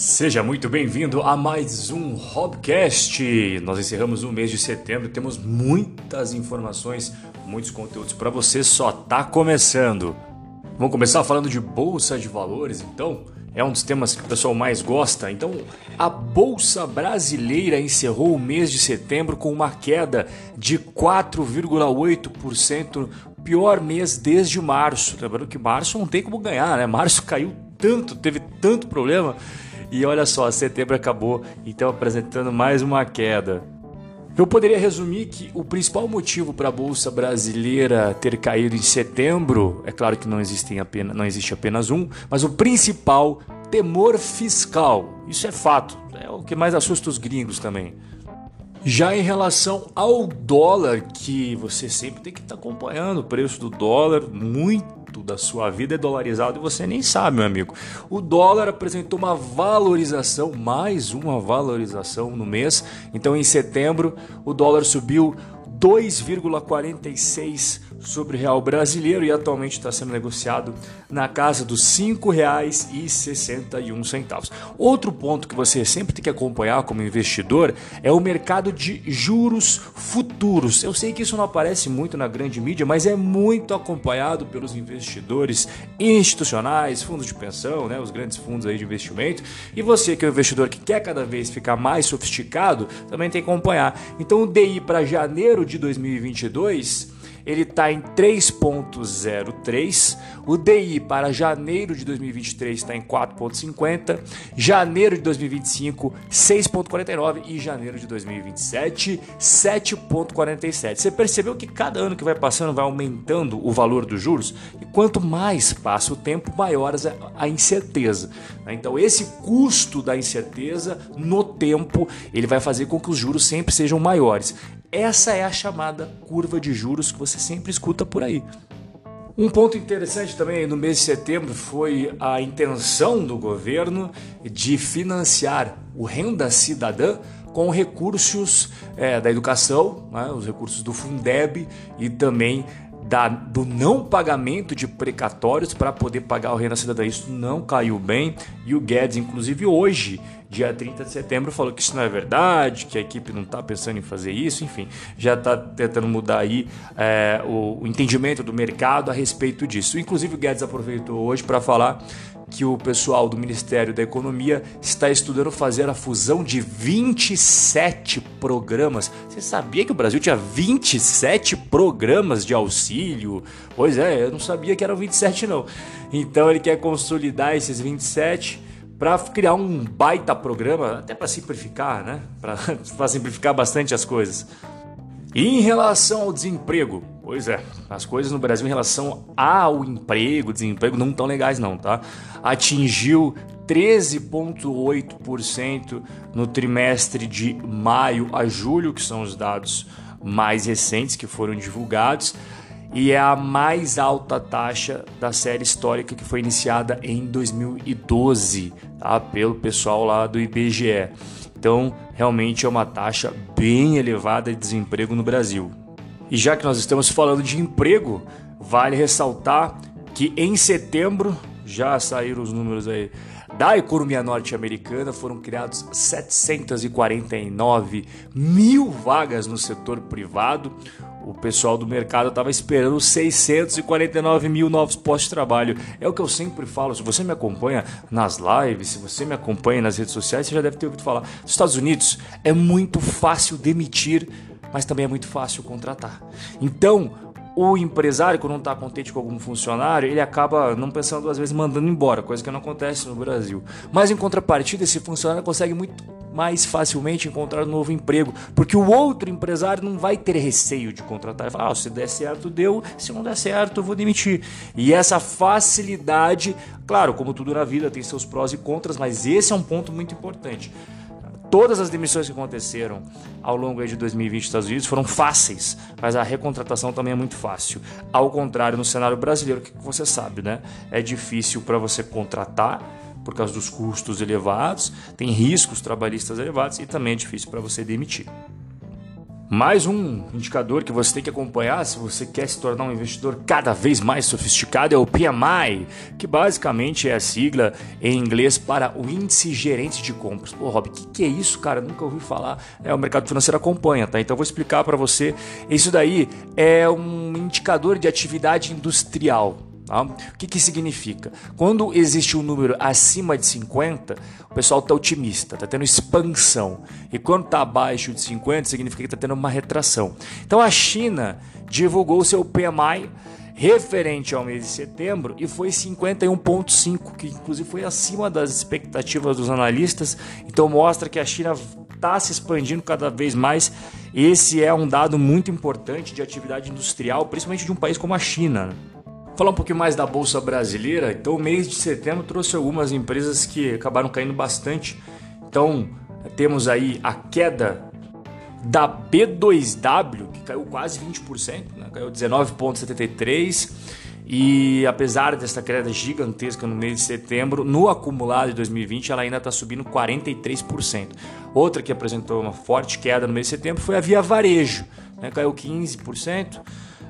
Seja muito bem-vindo a mais um Hobcast. Nós encerramos o mês de setembro, temos muitas informações, muitos conteúdos para você, só tá começando. Vamos começar falando de bolsa de valores, então? É um dos temas que o pessoal mais gosta. Então, a bolsa brasileira encerrou o mês de setembro com uma queda de 4,8%, pior mês desde março. Lembrando que março não tem como ganhar, né? Março caiu tanto, teve tanto problema e olha só, setembro acabou então apresentando mais uma queda. Eu poderia resumir que o principal motivo para a bolsa brasileira ter caído em setembro, é claro que não, existem apenas, não existe apenas um, mas o principal temor fiscal. Isso é fato, é o que mais assusta os gringos também. Já em relação ao dólar, que você sempre tem que estar tá acompanhando o preço do dólar, muito da sua vida é dolarizado e você nem sabe, meu amigo. O dólar apresentou uma valorização, mais uma valorização no mês. Então, em setembro, o dólar subiu 2,46 sobre o real brasileiro e atualmente está sendo negociado na casa dos R$ 5,61. Outro ponto que você sempre tem que acompanhar como investidor é o mercado de juros futuros. Eu sei que isso não aparece muito na grande mídia, mas é muito acompanhado pelos investidores institucionais, fundos de pensão, né, os grandes fundos aí de investimento. E você que é um investidor que quer cada vez ficar mais sofisticado, também tem que acompanhar. Então o DI para janeiro de 2022 ele está em 3,03. O DI para janeiro de 2023 está em 4,50. Janeiro de 2025, 6,49. E janeiro de 2027, 7,47. Você percebeu que cada ano que vai passando vai aumentando o valor dos juros? E quanto mais passa o tempo, maior a incerteza. Então, esse custo da incerteza no tempo ele vai fazer com que os juros sempre sejam maiores. Essa é a chamada curva de juros que você sempre escuta por aí. Um ponto interessante também no mês de setembro foi a intenção do governo de financiar o Renda Cidadã com recursos é, da educação, né, os recursos do Fundeb e também da, do não pagamento de precatórios para poder pagar o Renda Cidadã. Isso não caiu bem e o Guedes, inclusive hoje, dia 30 de setembro, falou que isso não é verdade, que a equipe não está pensando em fazer isso, enfim, já está tentando mudar aí é, o, o entendimento do mercado a respeito disso. Inclusive o Guedes aproveitou hoje para falar que o pessoal do Ministério da Economia está estudando fazer a fusão de 27 programas. Você sabia que o Brasil tinha 27 programas de auxílio? Pois é, eu não sabia que eram 27 não. Então ele quer consolidar esses 27 para criar um baita programa, até para simplificar, né? Para simplificar bastante as coisas. E em relação ao desemprego, pois é, as coisas no Brasil em relação ao emprego, desemprego não tão legais não, tá? Atingiu 13,8% no trimestre de maio a julho, que são os dados mais recentes que foram divulgados, e é a mais alta taxa da série histórica que foi iniciada em 2012, tá? Pelo pessoal lá do IBGE. Então, realmente é uma taxa bem elevada de desemprego no Brasil. E já que nós estamos falando de emprego, vale ressaltar que em setembro já saíram os números aí da economia norte-americana, foram criados 749 mil vagas no setor privado. O pessoal do mercado estava esperando 649 mil novos postos de trabalho. É o que eu sempre falo. Se você me acompanha nas lives, se você me acompanha nas redes sociais, você já deve ter ouvido falar. Nos Estados Unidos é muito fácil demitir, mas também é muito fácil contratar. Então, o empresário, quando não está contente com algum funcionário, ele acaba não pensando duas vezes mandando embora, coisa que não acontece no Brasil. Mas em contrapartida, esse funcionário consegue muito mais facilmente encontrar um novo emprego, porque o outro empresário não vai ter receio de contratar. Ele fala, ah, se der certo, deu, se não der certo, eu vou demitir. E essa facilidade, claro, como tudo na vida, tem seus prós e contras, mas esse é um ponto muito importante todas as demissões que aconteceram ao longo de 2020 nos Estados Unidos foram fáceis, mas a recontratação também é muito fácil. Ao contrário, no cenário brasileiro, que você sabe, né? É difícil para você contratar por causa dos custos elevados, tem riscos trabalhistas elevados e também é difícil para você demitir. Mais um indicador que você tem que acompanhar se você quer se tornar um investidor cada vez mais sofisticado é o PMI, que basicamente é a sigla em inglês para o índice gerente de compras. Pô, Rob, o que, que, é isso, cara? Nunca ouvi falar. É o mercado financeiro acompanha, tá? Então eu vou explicar para você. Isso daí é um indicador de atividade industrial. Tá? O que, que significa? Quando existe um número acima de 50, o pessoal está otimista, está tendo expansão. E quando está abaixo de 50, significa que está tendo uma retração. Então a China divulgou seu PMI referente ao mês de setembro e foi 51,5, que inclusive foi acima das expectativas dos analistas. Então mostra que a China está se expandindo cada vez mais. Esse é um dado muito importante de atividade industrial, principalmente de um país como a China. Falar um pouquinho mais da Bolsa Brasileira. Então, o mês de setembro trouxe algumas empresas que acabaram caindo bastante. Então, temos aí a queda da B2W, que caiu quase 20%, né? caiu 19,73%. E apesar dessa queda gigantesca no mês de setembro, no acumulado de 2020 ela ainda está subindo 43%. Outra que apresentou uma forte queda no mês de setembro foi a Via Varejo, né? caiu 15%, uh,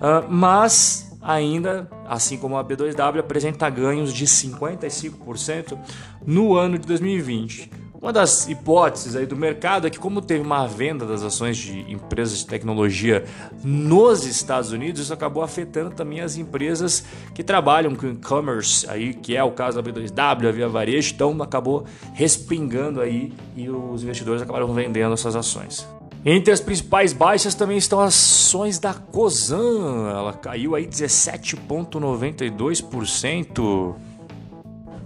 ah, mas ainda, assim como a B2W, apresenta ganhos de 55% no ano de 2020. Uma das hipóteses aí do mercado é que, como teve uma venda das ações de empresas de tecnologia nos Estados Unidos, isso acabou afetando também as empresas que trabalham com e-commerce, aí, que é o caso da B2W, a Via Varejo, então acabou respingando aí e os investidores acabaram vendendo essas ações. Entre as principais baixas também estão as ações da Cosan. Ela caiu aí 17,92%.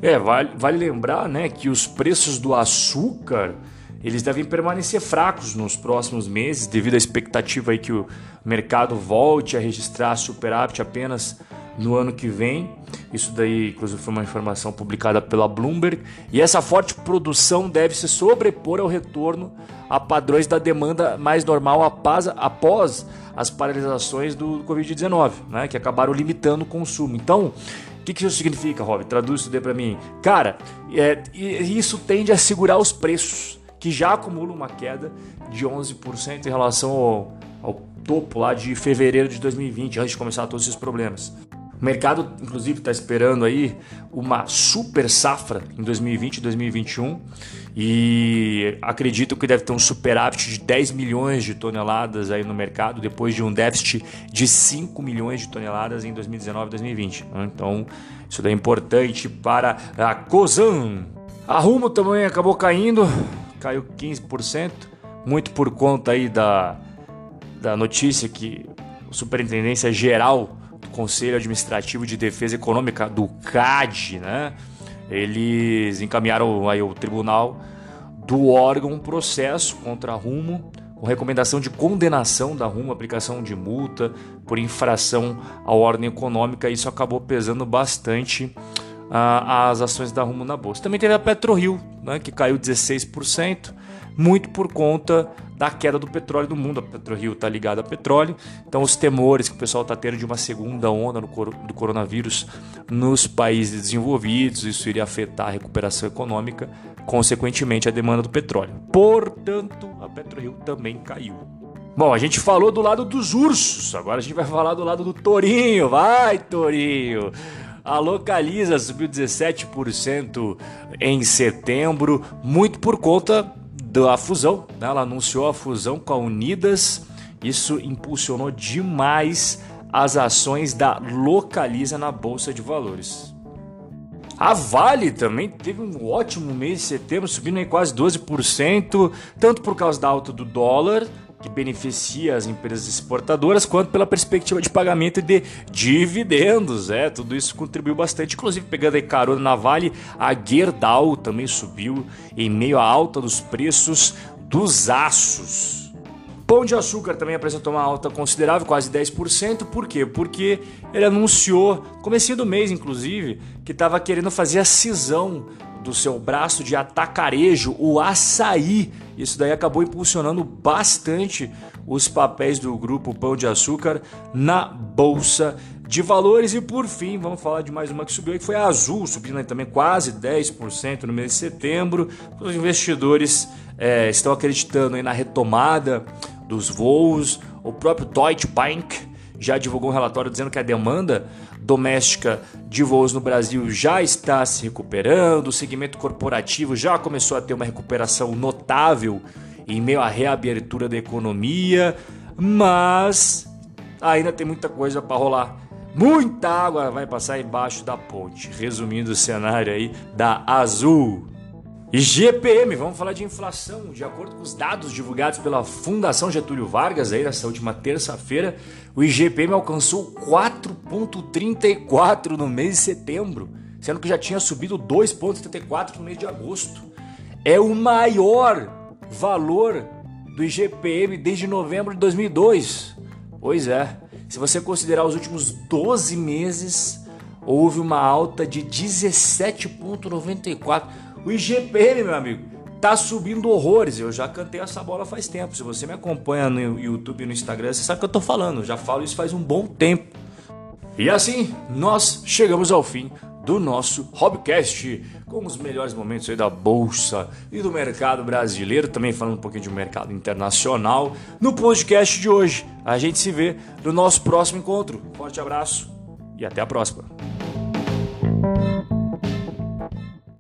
É, vale, vale lembrar né, que os preços do açúcar eles devem permanecer fracos nos próximos meses devido à expectativa aí que o mercado volte a registrar superávit apenas no ano que vem. Isso daí, inclusive, foi uma informação publicada pela Bloomberg. E essa forte produção deve se sobrepor ao retorno a padrões da demanda mais normal após, as paralisações do Covid-19, né, que acabaram limitando o consumo. Então, o que, que isso significa, Rob? Traduz isso daí para mim. Cara, é, isso tende a segurar os preços, que já acumulam uma queda de 11% em relação ao, ao topo lá de fevereiro de 2020, antes de começar todos esses problemas. O mercado, inclusive, está esperando aí uma super safra em 2020 e 2021 e acredito que deve ter um superávit de 10 milhões de toneladas aí no mercado depois de um déficit de 5 milhões de toneladas em 2019 e 2020. Então, isso é importante para a COSAN. A Rumo também acabou caindo, caiu 15%, muito por conta aí da, da notícia que a Superintendência Geral Conselho Administrativo de Defesa Econômica do CAD, né? Eles encaminharam aí ao tribunal do órgão um processo contra a Rumo com recomendação de condenação da Rumo, aplicação de multa por infração à ordem econômica. Isso acabou pesando bastante as ações da Rumo na bolsa. Também teve a PetroRio, né, que caiu 16%, muito por conta da queda do petróleo do mundo. A PetroRio está ligada a petróleo, então os temores que o pessoal está tendo de uma segunda onda do coronavírus nos países desenvolvidos, isso iria afetar a recuperação econômica, consequentemente a demanda do petróleo. Portanto, a PetroRio também caiu. Bom, a gente falou do lado dos ursos, agora a gente vai falar do lado do tourinho. Vai, tourinho! A Localiza subiu 17% em setembro, muito por conta da fusão. Né? Ela anunciou a fusão com a Unidas. Isso impulsionou demais as ações da Localiza na Bolsa de Valores. A Vale também teve um ótimo mês de setembro, subindo em quase 12%, tanto por causa da alta do dólar, que beneficia as empresas exportadoras, quanto pela perspectiva de pagamento de dividendos. É, tudo isso contribuiu bastante, inclusive pegando aí carona na Vale, a Gerdau também subiu em meio à alta dos preços dos aços. Pão de Açúcar também apresentou uma alta considerável, quase 10%. Por quê? Porque ele anunciou, comecinho do mês inclusive, que estava querendo fazer a cisão do seu braço de atacarejo, o açaí. Isso daí acabou impulsionando bastante os papéis do grupo Pão de Açúcar na bolsa de valores. E por fim, vamos falar de mais uma que subiu, que foi a Azul, subindo também quase 10% no mês de setembro. Os investidores é, estão acreditando na retomada dos voos. O próprio Deutsche Bank já divulgou um relatório dizendo que a demanda doméstica de voos no Brasil já está se recuperando, o segmento corporativo já começou a ter uma recuperação notável em meio à reabertura da economia, mas ainda tem muita coisa para rolar. Muita água vai passar embaixo da ponte. Resumindo o cenário aí da Azul. GPM, vamos falar de inflação. De acordo com os dados divulgados pela Fundação Getúlio Vargas aí nessa última terça-feira, o IGPM alcançou 4,34 no mês de setembro, sendo que já tinha subido 2,34 no mês de agosto. É o maior valor do IGPM desde novembro de 2002. Pois é, se você considerar os últimos 12 meses, houve uma alta de 17,94. O IGPM, meu amigo, tá subindo horrores. Eu já cantei essa bola faz tempo. Se você me acompanha no YouTube e no Instagram, você sabe o que eu tô falando. Eu já falo isso faz um bom tempo. E assim, nós chegamos ao fim do nosso Hobcast, com os melhores momentos aí da bolsa e do mercado brasileiro, também falando um pouquinho de mercado internacional no podcast de hoje. A gente se vê no nosso próximo encontro. Forte abraço e até a próxima.